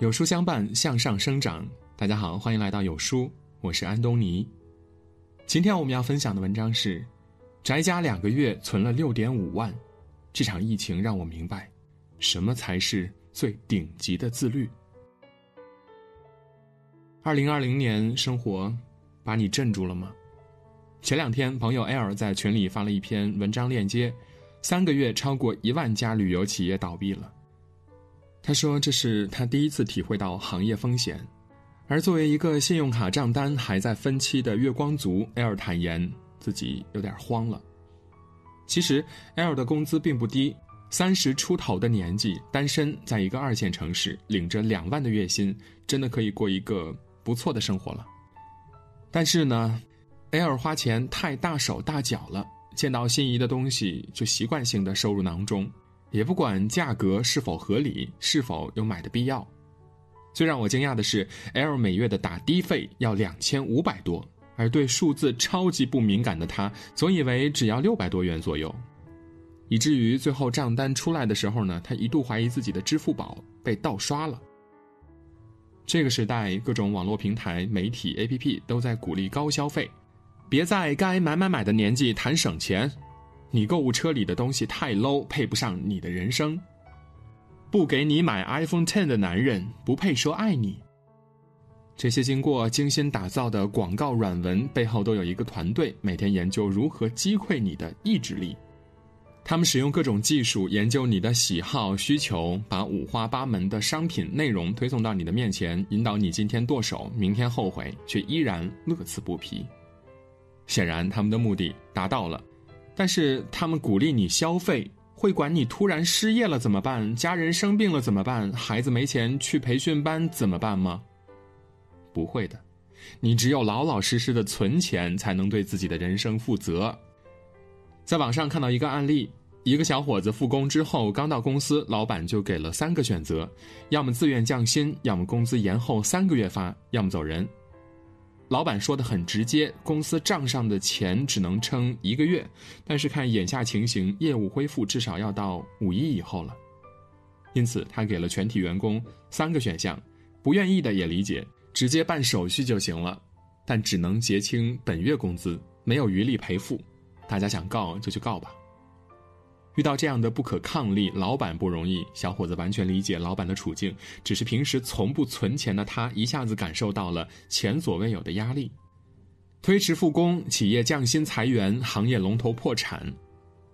有书相伴，向上生长。大家好，欢迎来到有书，我是安东尼。今天我们要分享的文章是：宅家两个月存了六点五万。这场疫情让我明白，什么才是最顶级的自律。二零二零年，生活把你镇住了吗？前两天，朋友 L 在群里发了一篇文章链接，三个月超过一万家旅游企业倒闭了。他说：“这是他第一次体会到行业风险。”而作为一个信用卡账单还在分期的月光族，L 坦言自己有点慌了。其实，L 的工资并不低，三十出头的年纪，单身，在一个二线城市，领着两万的月薪，真的可以过一个不错的生活了。但是呢，L 花钱太大手大脚了，见到心仪的东西就习惯性的收入囊中。也不管价格是否合理，是否有买的必要。最让我惊讶的是，L 每月的打的费要两千五百多，而对数字超级不敏感的他，总以为只要六百多元左右，以至于最后账单出来的时候呢，他一度怀疑自己的支付宝被盗刷了。这个时代，各种网络平台、媒体、APP 都在鼓励高消费，别在该买买买的年纪谈省钱。你购物车里的东西太 low，配不上你的人生。不给你买 iPhone Ten 的男人不配说爱你。这些经过精心打造的广告软文背后，都有一个团队每天研究如何击溃你的意志力。他们使用各种技术研究你的喜好需求，把五花八门的商品内容推送到你的面前，引导你今天剁手，明天后悔，却依然乐此不疲。显然，他们的目的达到了。但是他们鼓励你消费，会管你突然失业了怎么办？家人生病了怎么办？孩子没钱去培训班怎么办吗？不会的，你只有老老实实的存钱，才能对自己的人生负责。在网上看到一个案例，一个小伙子复工之后刚到公司，老板就给了三个选择：要么自愿降薪，要么工资延后三个月发，要么走人。老板说的很直接，公司账上的钱只能撑一个月，但是看眼下情形，业务恢复至少要到五一以后了。因此，他给了全体员工三个选项，不愿意的也理解，直接办手续就行了，但只能结清本月工资，没有余力赔付。大家想告就去告吧。遇到这样的不可抗力，老板不容易。小伙子完全理解老板的处境，只是平时从不存钱的他，一下子感受到了前所未有的压力。推迟复工，企业降薪裁员，行业龙头破产。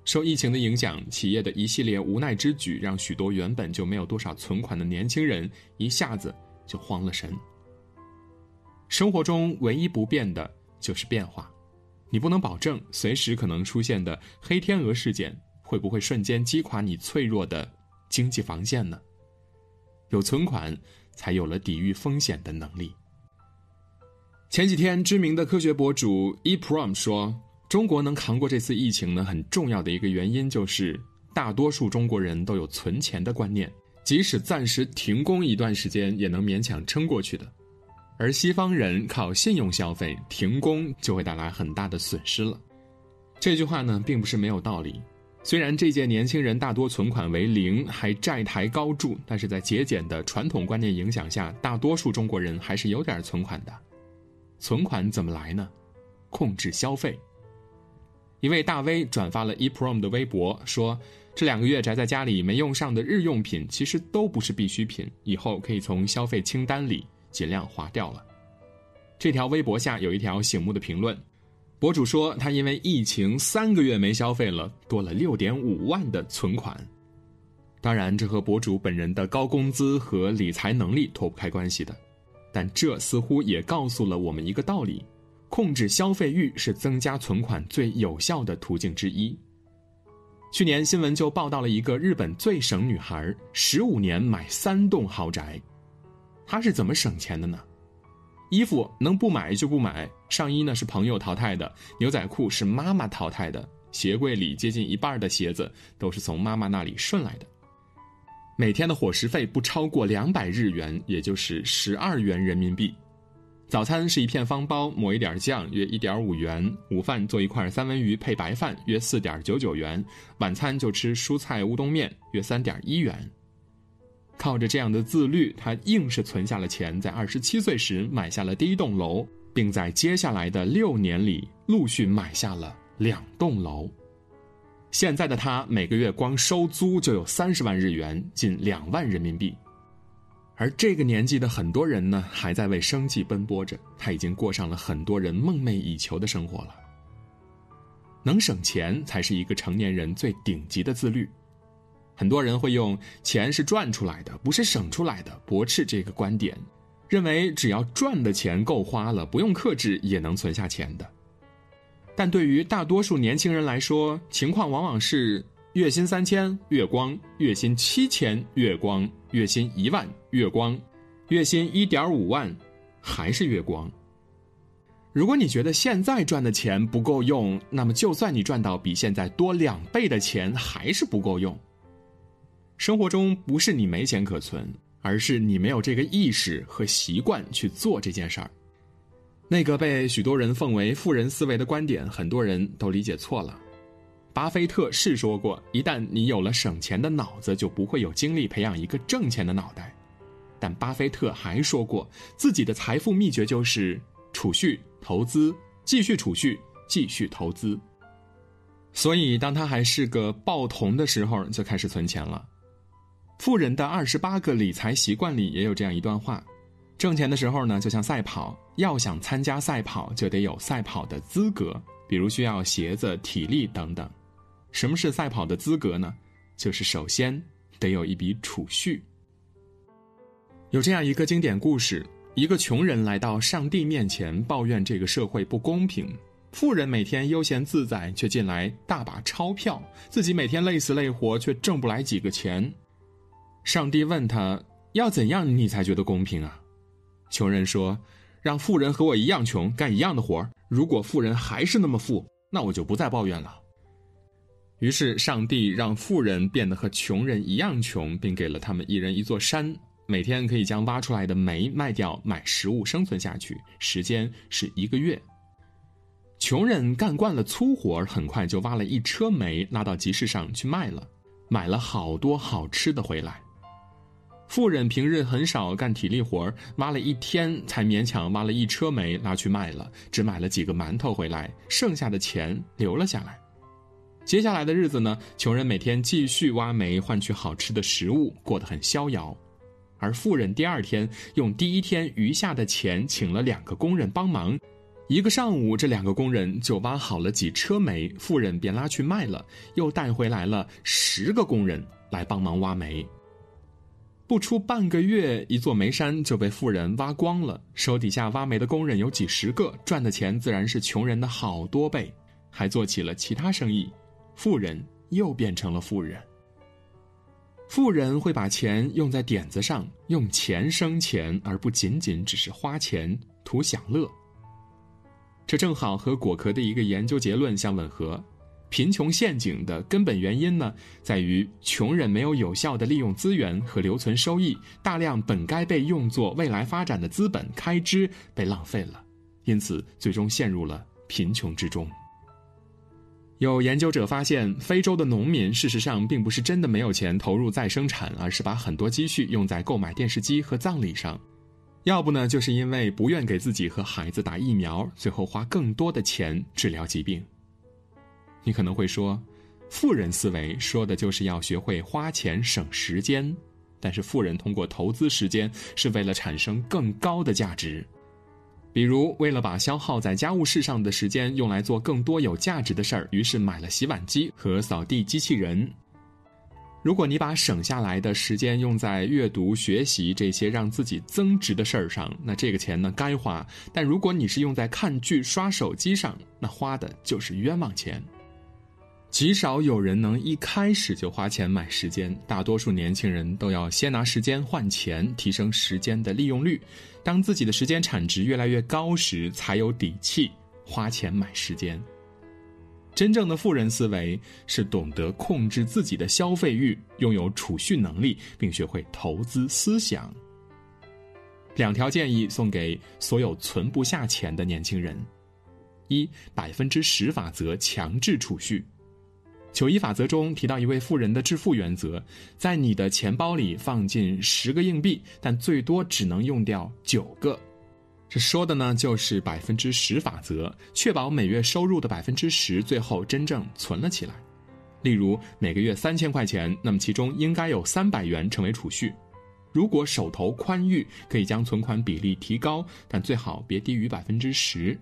受疫情的影响，企业的一系列无奈之举，让许多原本就没有多少存款的年轻人一下子就慌了神。生活中唯一不变的就是变化，你不能保证随时可能出现的黑天鹅事件。会不会瞬间击垮你脆弱的经济防线呢？有存款，才有了抵御风险的能力。前几天，知名的科学博主 eProm 说，中国能扛过这次疫情呢，很重要的一个原因就是大多数中国人都有存钱的观念，即使暂时停工一段时间，也能勉强撑过去的。而西方人靠信用消费，停工就会带来很大的损失了。这句话呢，并不是没有道理。虽然这届年轻人大多存款为零，还债台高筑，但是在节俭的传统观念影响下，大多数中国人还是有点存款的。存款怎么来呢？控制消费。一位大 V 转发了 eProm 的微博，说这两个月宅在家里没用上的日用品，其实都不是必需品，以后可以从消费清单里尽量划掉了。这条微博下有一条醒目的评论。博主说，他因为疫情三个月没消费了，多了六点五万的存款。当然，这和博主本人的高工资和理财能力脱不开关系的。但这似乎也告诉了我们一个道理：控制消费欲是增加存款最有效的途径之一。去年新闻就报道了一个日本最省女孩，十五年买三栋豪宅，她是怎么省钱的呢？衣服能不买就不买，上衣呢是朋友淘汰的，牛仔裤是妈妈淘汰的，鞋柜里接近一半的鞋子都是从妈妈那里顺来的。每天的伙食费不超过两百日元，也就是十二元人民币。早餐是一片方包抹一点酱，约一点五元；午饭做一块三文鱼配白饭，约四点九九元；晚餐就吃蔬菜乌冬面，约三点一元。靠着这样的自律，他硬是存下了钱，在二十七岁时买下了第一栋楼，并在接下来的六年里陆续买下了两栋楼。现在的他每个月光收租就有三十万日元，近两万人民币。而这个年纪的很多人呢，还在为生计奔波着，他已经过上了很多人梦寐以求的生活了。能省钱才是一个成年人最顶级的自律。很多人会用“钱是赚出来的，不是省出来的”驳斥这个观点，认为只要赚的钱够花了，不用克制也能存下钱的。但对于大多数年轻人来说，情况往往是月薪三千月光，月薪七千月光，月薪一万月光，月薪一点五万还是月光。如果你觉得现在赚的钱不够用，那么就算你赚到比现在多两倍的钱，还是不够用。生活中不是你没钱可存，而是你没有这个意识和习惯去做这件事儿。那个被许多人奉为富人思维的观点，很多人都理解错了。巴菲特是说过，一旦你有了省钱的脑子，就不会有精力培养一个挣钱的脑袋。但巴菲特还说过，自己的财富秘诀就是储蓄、投资、继续储蓄、继续投资。所以，当他还是个报童的时候，就开始存钱了。富人的二十八个理财习惯里也有这样一段话：挣钱的时候呢，就像赛跑，要想参加赛跑，就得有赛跑的资格，比如需要鞋子、体力等等。什么是赛跑的资格呢？就是首先得有一笔储蓄。有这样一个经典故事：一个穷人来到上帝面前抱怨这个社会不公平，富人每天悠闲自在，却进来大把钞票，自己每天累死累活，却挣不来几个钱。上帝问他：“要怎样你才觉得公平啊？”穷人说：“让富人和我一样穷，干一样的活如果富人还是那么富，那我就不再抱怨了。”于是，上帝让富人变得和穷人一样穷，并给了他们一人一座山，每天可以将挖出来的煤卖掉买食物生存下去，时间是一个月。穷人干惯了粗活，很快就挖了一车煤拉到集市上去卖了，买了好多好吃的回来。富人平日很少干体力活挖了一天才勉强挖了一车煤拿去卖了，只买了几个馒头回来，剩下的钱留了下来。接下来的日子呢，穷人每天继续挖煤换取好吃的食物，过得很逍遥。而富人第二天用第一天余下的钱请了两个工人帮忙，一个上午这两个工人就挖好了几车煤，富人便拉去卖了，又带回来了十个工人来帮忙挖煤。不出半个月，一座煤山就被富人挖光了。手底下挖煤的工人有几十个，赚的钱自然是穷人的好多倍，还做起了其他生意。富人又变成了富人。富人会把钱用在点子上，用钱生钱，而不仅仅只是花钱图享乐。这正好和果壳的一个研究结论相吻合。贫穷陷阱的根本原因呢，在于穷人没有有效的利用资源和留存收益，大量本该被用作未来发展的资本开支被浪费了，因此最终陷入了贫穷之中。有研究者发现，非洲的农民事实上并不是真的没有钱投入再生产，而是把很多积蓄用在购买电视机和葬礼上，要不呢，就是因为不愿给自己和孩子打疫苗，最后花更多的钱治疗疾病。你可能会说，富人思维说的就是要学会花钱省时间，但是富人通过投资时间是为了产生更高的价值，比如为了把消耗在家务事上的时间用来做更多有价值的事儿，于是买了洗碗机和扫地机器人。如果你把省下来的时间用在阅读、学习这些让自己增值的事儿上，那这个钱呢该花；但如果你是用在看剧、刷手机上，那花的就是冤枉钱。极少有人能一开始就花钱买时间，大多数年轻人都要先拿时间换钱，提升时间的利用率。当自己的时间产值越来越高时，才有底气花钱买时间。真正的富人思维是懂得控制自己的消费欲，拥有储蓄能力，并学会投资思想。两条建议送给所有存不下钱的年轻人：一、百分之十法则，强制储蓄。九一法则中提到一位富人的致富原则，在你的钱包里放进十个硬币，但最多只能用掉九个。这说的呢就是百分之十法则，确保每月收入的百分之十最后真正存了起来。例如每个月三千块钱，那么其中应该有三百元成为储蓄。如果手头宽裕，可以将存款比例提高，但最好别低于百分之十。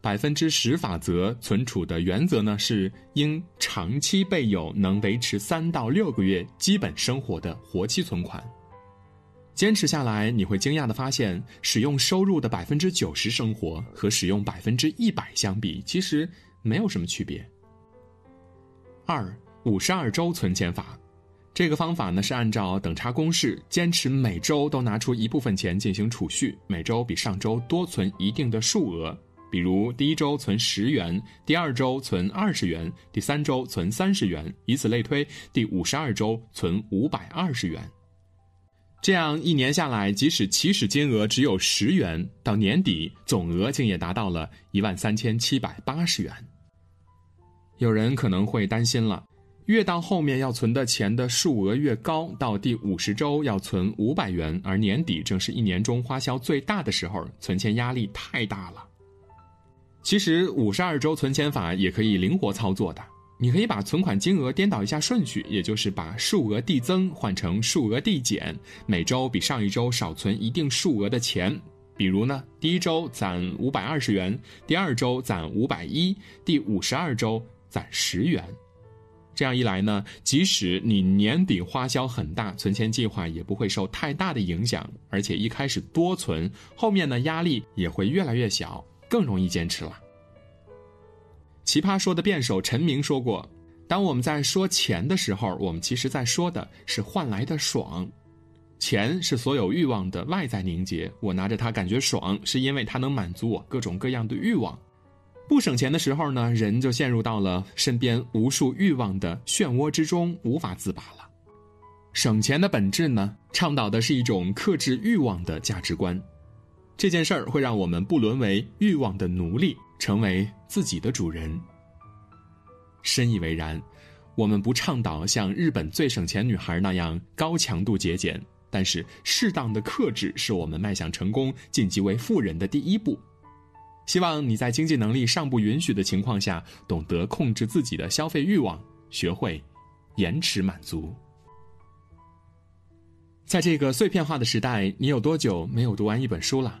百分之十法则存储的原则呢是应长期备有能维持三到六个月基本生活的活期存款。坚持下来，你会惊讶的发现，使用收入的百分之九十生活和使用百分之一百相比，其实没有什么区别。二五十二周存钱法。这个方法呢是按照等差公式，坚持每周都拿出一部分钱进行储蓄，每周比上周多存一定的数额。比如第一周存十元，第二周存二十元，第三周存三十元，以此类推，第五十二周存五百二十元。这样一年下来，即使起始金额只有十元，到年底总额竟也达到了一万三千七百八十元。有人可能会担心了。越到后面要存的钱的数额越高，到第五十周要存五百元，而年底正是一年中花销最大的时候，存钱压力太大了。其实五十二周存钱法也可以灵活操作的，你可以把存款金额颠倒一下顺序，也就是把数额递增换成数额递减，每周比上一周少存一定数额的钱。比如呢，第一周攒五百二十元，第二周攒五百一，第五十二周攒十元。这样一来呢，即使你年底花销很大，存钱计划也不会受太大的影响，而且一开始多存，后面的压力也会越来越小，更容易坚持了。奇葩说的辩手陈明说过：“当我们在说钱的时候，我们其实在说的是换来的爽。钱是所有欲望的外在凝结，我拿着它感觉爽，是因为它能满足我各种各样的欲望。”不省钱的时候呢，人就陷入到了身边无数欲望的漩涡之中，无法自拔了。省钱的本质呢，倡导的是一种克制欲望的价值观。这件事儿会让我们不沦为欲望的奴隶，成为自己的主人。深以为然。我们不倡导像日本最省钱女孩那样高强度节俭，但是适当的克制是我们迈向成功、晋级为富人的第一步。希望你在经济能力尚不允许的情况下，懂得控制自己的消费欲望，学会延迟满足。在这个碎片化的时代，你有多久没有读完一本书了？